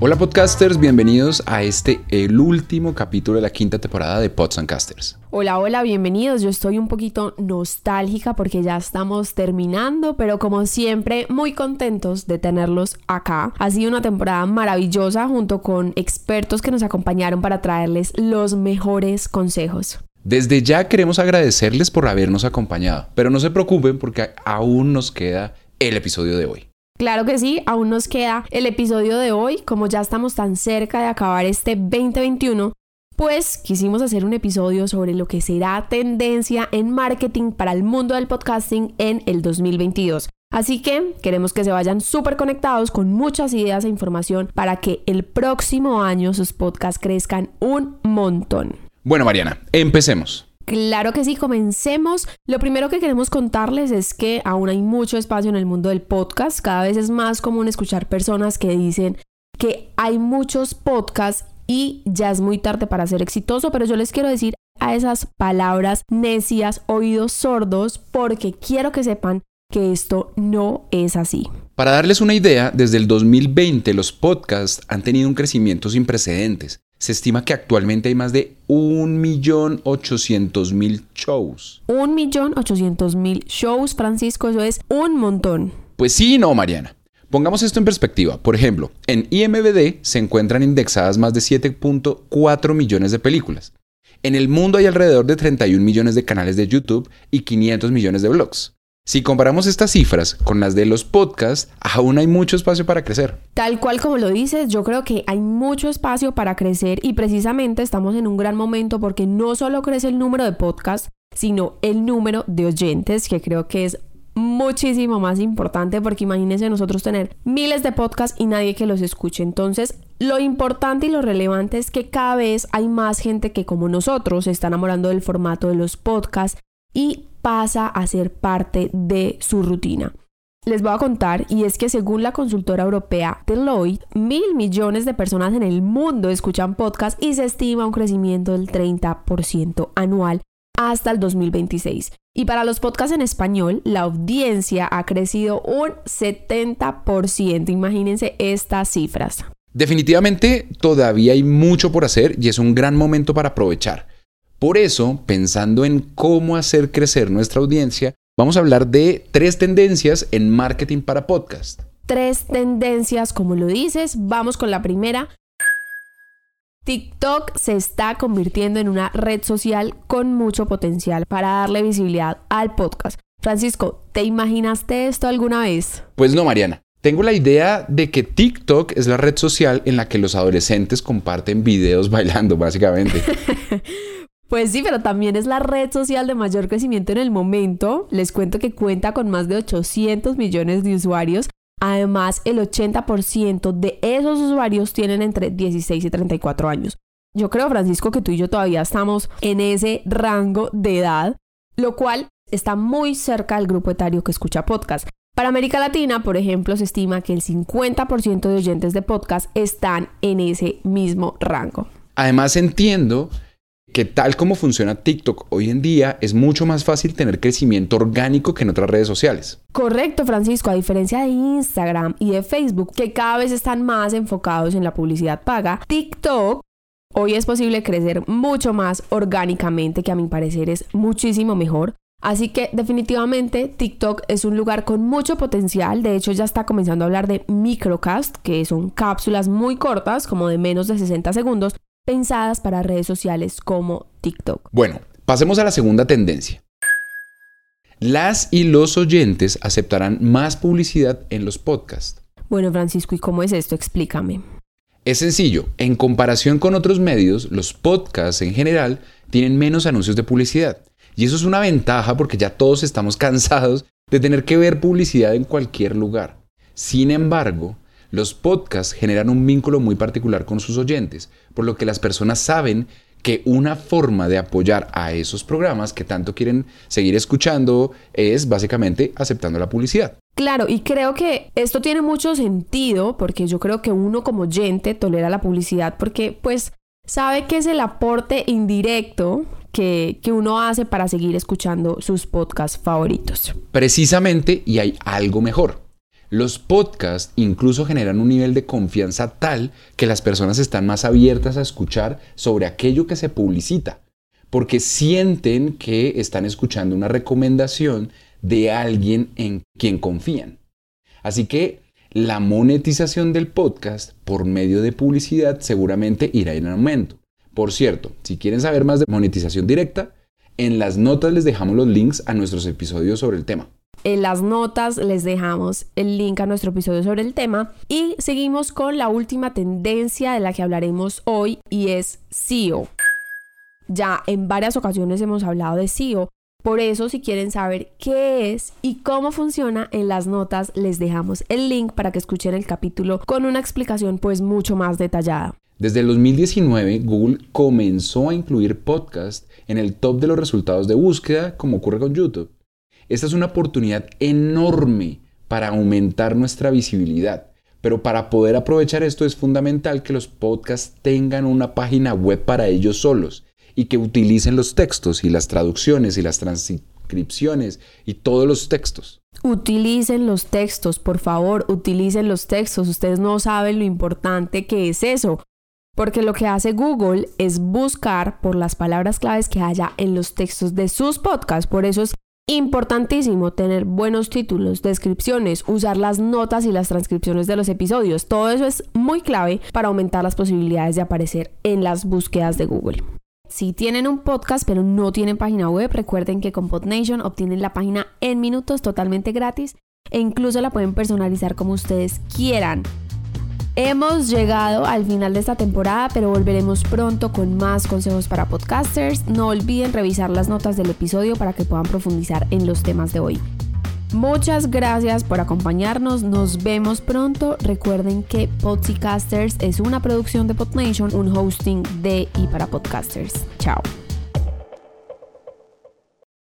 Hola podcasters, bienvenidos a este, el último capítulo de la quinta temporada de Pods and Casters. Hola, hola, bienvenidos. Yo estoy un poquito nostálgica porque ya estamos terminando, pero como siempre, muy contentos de tenerlos acá. Ha sido una temporada maravillosa junto con expertos que nos acompañaron para traerles los mejores consejos. Desde ya queremos agradecerles por habernos acompañado, pero no se preocupen porque aún nos queda el episodio de hoy. Claro que sí, aún nos queda el episodio de hoy, como ya estamos tan cerca de acabar este 2021, pues quisimos hacer un episodio sobre lo que será tendencia en marketing para el mundo del podcasting en el 2022. Así que queremos que se vayan súper conectados con muchas ideas e información para que el próximo año sus podcasts crezcan un montón. Bueno, Mariana, empecemos. Claro que sí, comencemos. Lo primero que queremos contarles es que aún hay mucho espacio en el mundo del podcast. Cada vez es más común escuchar personas que dicen que hay muchos podcasts y ya es muy tarde para ser exitoso, pero yo les quiero decir a esas palabras necias, oídos sordos, porque quiero que sepan que esto no es así. Para darles una idea, desde el 2020 los podcasts han tenido un crecimiento sin precedentes. Se estima que actualmente hay más de 1.800.000 shows. 1.800.000 shows, Francisco, eso es un montón. Pues sí, no, Mariana. Pongamos esto en perspectiva. Por ejemplo, en IMBD se encuentran indexadas más de 7.4 millones de películas. En el mundo hay alrededor de 31 millones de canales de YouTube y 500 millones de blogs. Si comparamos estas cifras con las de los podcasts, aún hay mucho espacio para crecer. Tal cual como lo dices, yo creo que hay mucho espacio para crecer y precisamente estamos en un gran momento porque no solo crece el número de podcasts, sino el número de oyentes, que creo que es muchísimo más importante porque imagínense nosotros tener miles de podcasts y nadie que los escuche. Entonces, lo importante y lo relevante es que cada vez hay más gente que como nosotros se está enamorando del formato de los podcasts y pasa a ser parte de su rutina. Les voy a contar, y es que según la consultora europea Deloitte, mil millones de personas en el mundo escuchan podcast y se estima un crecimiento del 30% anual hasta el 2026. Y para los podcasts en español, la audiencia ha crecido un 70%. Imagínense estas cifras. Definitivamente todavía hay mucho por hacer y es un gran momento para aprovechar. Por eso, pensando en cómo hacer crecer nuestra audiencia, vamos a hablar de tres tendencias en marketing para podcast. Tres tendencias, como lo dices, vamos con la primera. TikTok se está convirtiendo en una red social con mucho potencial para darle visibilidad al podcast. Francisco, ¿te imaginaste esto alguna vez? Pues no, Mariana. Tengo la idea de que TikTok es la red social en la que los adolescentes comparten videos bailando, básicamente. Pues sí, pero también es la red social de mayor crecimiento en el momento. Les cuento que cuenta con más de 800 millones de usuarios. Además, el 80% de esos usuarios tienen entre 16 y 34 años. Yo creo, Francisco, que tú y yo todavía estamos en ese rango de edad, lo cual está muy cerca del grupo etario que escucha podcast. Para América Latina, por ejemplo, se estima que el 50% de oyentes de podcast están en ese mismo rango. Además, entiendo que tal como funciona TikTok hoy en día, es mucho más fácil tener crecimiento orgánico que en otras redes sociales. Correcto, Francisco, a diferencia de Instagram y de Facebook, que cada vez están más enfocados en la publicidad paga, TikTok hoy es posible crecer mucho más orgánicamente, que a mi parecer es muchísimo mejor. Así que definitivamente TikTok es un lugar con mucho potencial. De hecho, ya está comenzando a hablar de microcast, que son cápsulas muy cortas, como de menos de 60 segundos, pensadas para redes sociales como TikTok. Bueno, pasemos a la segunda tendencia. Las y los oyentes aceptarán más publicidad en los podcasts. Bueno, Francisco, ¿y cómo es esto? Explícame. Es sencillo, en comparación con otros medios, los podcasts en general tienen menos anuncios de publicidad. Y eso es una ventaja porque ya todos estamos cansados de tener que ver publicidad en cualquier lugar. Sin embargo, los podcasts generan un vínculo muy particular con sus oyentes, por lo que las personas saben que una forma de apoyar a esos programas que tanto quieren seguir escuchando es básicamente aceptando la publicidad. Claro, y creo que esto tiene mucho sentido porque yo creo que uno como oyente tolera la publicidad porque pues sabe que es el aporte indirecto que, que, uno hace para seguir escuchando sus podcasts favoritos. Precisamente, y hay algo mejor. Los podcasts incluso generan un nivel de confianza tal que las personas están más abiertas a escuchar sobre aquello que se publicita, porque sienten que están escuchando una recomendación de alguien en quien confían. Así que la monetización del podcast por medio de publicidad seguramente irá en aumento. Por cierto, si quieren saber más de monetización directa, en las notas les dejamos los links a nuestros episodios sobre el tema. En las notas les dejamos el link a nuestro episodio sobre el tema y seguimos con la última tendencia de la que hablaremos hoy y es SEO. Ya en varias ocasiones hemos hablado de SEO, por eso si quieren saber qué es y cómo funciona en las notas les dejamos el link para que escuchen el capítulo con una explicación pues mucho más detallada. Desde el 2019, Google comenzó a incluir podcast en el top de los resultados de búsqueda, como ocurre con YouTube. Esta es una oportunidad enorme para aumentar nuestra visibilidad. Pero para poder aprovechar esto es fundamental que los podcasts tengan una página web para ellos solos y que utilicen los textos y las traducciones y las transcripciones y todos los textos. Utilicen los textos, por favor, utilicen los textos. Ustedes no saben lo importante que es eso. Porque lo que hace Google es buscar por las palabras claves que haya en los textos de sus podcasts. Por eso es Importantísimo tener buenos títulos, descripciones, usar las notas y las transcripciones de los episodios. Todo eso es muy clave para aumentar las posibilidades de aparecer en las búsquedas de Google. Si tienen un podcast pero no tienen página web, recuerden que con PodNation obtienen la página en minutos totalmente gratis e incluso la pueden personalizar como ustedes quieran. Hemos llegado al final de esta temporada, pero volveremos pronto con más consejos para podcasters. No olviden revisar las notas del episodio para que puedan profundizar en los temas de hoy. Muchas gracias por acompañarnos, nos vemos pronto. Recuerden que Podcasters es una producción de PodNation, un hosting de y para podcasters. Chao.